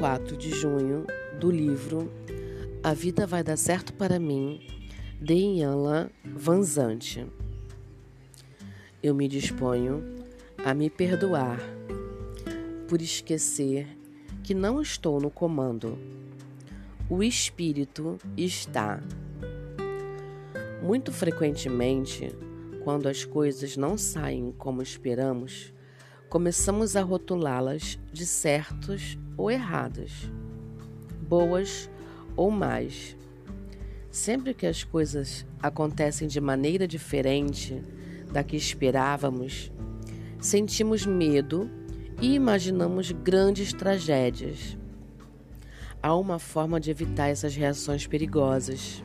8 de junho, do livro A Vida Vai Dar Certo para Mim, de Ianla Vanzante. Eu me disponho a me perdoar por esquecer que não estou no comando. O espírito está. Muito frequentemente, quando as coisas não saem como esperamos, começamos a rotulá-las de certos ou erradas, boas ou más. Sempre que as coisas acontecem de maneira diferente da que esperávamos, sentimos medo e imaginamos grandes tragédias. Há uma forma de evitar essas reações perigosas.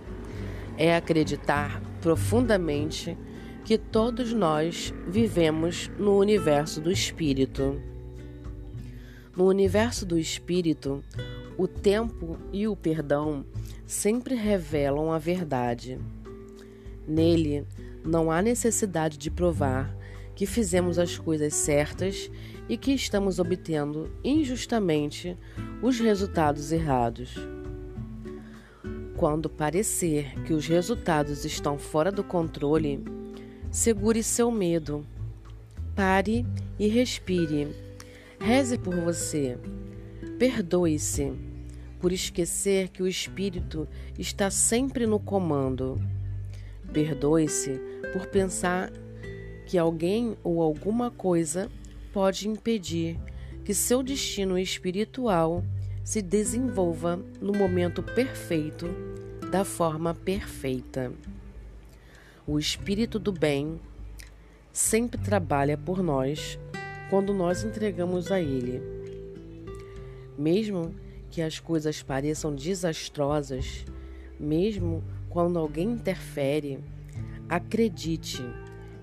É acreditar profundamente que todos nós vivemos no universo do espírito. No universo do espírito, o tempo e o perdão sempre revelam a verdade. Nele, não há necessidade de provar que fizemos as coisas certas e que estamos obtendo injustamente os resultados errados. Quando parecer que os resultados estão fora do controle, Segure seu medo. Pare e respire. Reze por você. Perdoe-se por esquecer que o espírito está sempre no comando. Perdoe-se por pensar que alguém ou alguma coisa pode impedir que seu destino espiritual se desenvolva no momento perfeito, da forma perfeita. O Espírito do Bem sempre trabalha por nós quando nós entregamos a Ele. Mesmo que as coisas pareçam desastrosas, mesmo quando alguém interfere, acredite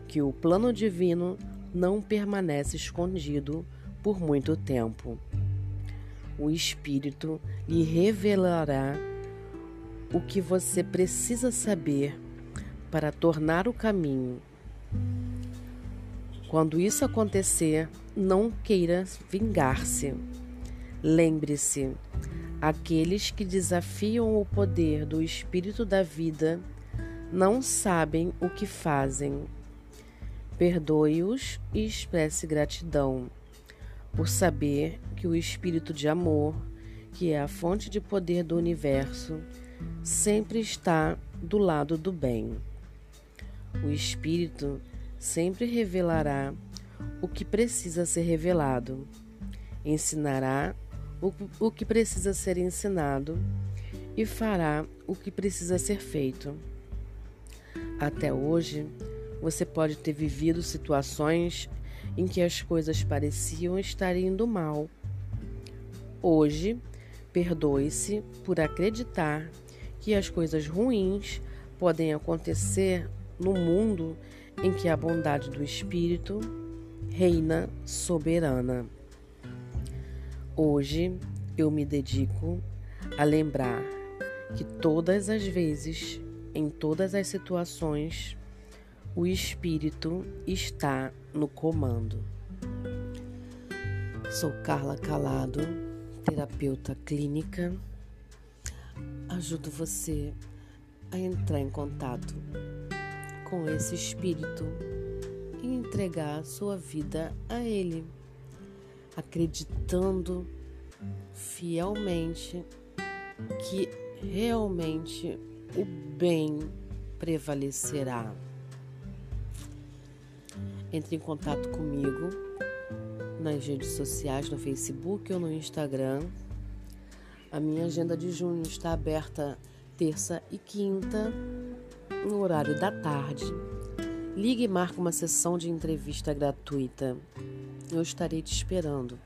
que o plano divino não permanece escondido por muito tempo. O Espírito lhe revelará o que você precisa saber para tornar o caminho. Quando isso acontecer, não queira vingar-se. Lembre-se, aqueles que desafiam o poder do espírito da vida não sabem o que fazem. Perdoe-os e expresse gratidão por saber que o espírito de amor, que é a fonte de poder do universo, sempre está do lado do bem. O Espírito sempre revelará o que precisa ser revelado, ensinará o, que precisa ser ensinado e fará o que precisa ser feito. Até hoje, você pode ter vivido situações em que as coisas pareciam estar indo mal. Hoje, perdoe-se por acreditar que as coisas ruins podem acontecer no mundo em que a bondade do Espírito reina soberana. Hoje eu me dedico a lembrar que todas as vezes, em todas as situações, o Espírito está no comando. Sou Carla Calado, terapeuta clínica. Ajudo você a entrar em contato com esse espírito e entregar sua vida a Ele, acreditando fielmente que realmente o bem prevalecerá. Entre em contato comigo nas redes sociais, no Facebook ou no Instagram. A minha agenda de junho está aberta terça e quinta no horário da tarde. Ligue e marque uma sessão de entrevista gratuita. Eu estarei te esperando.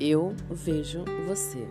Eu vejo você.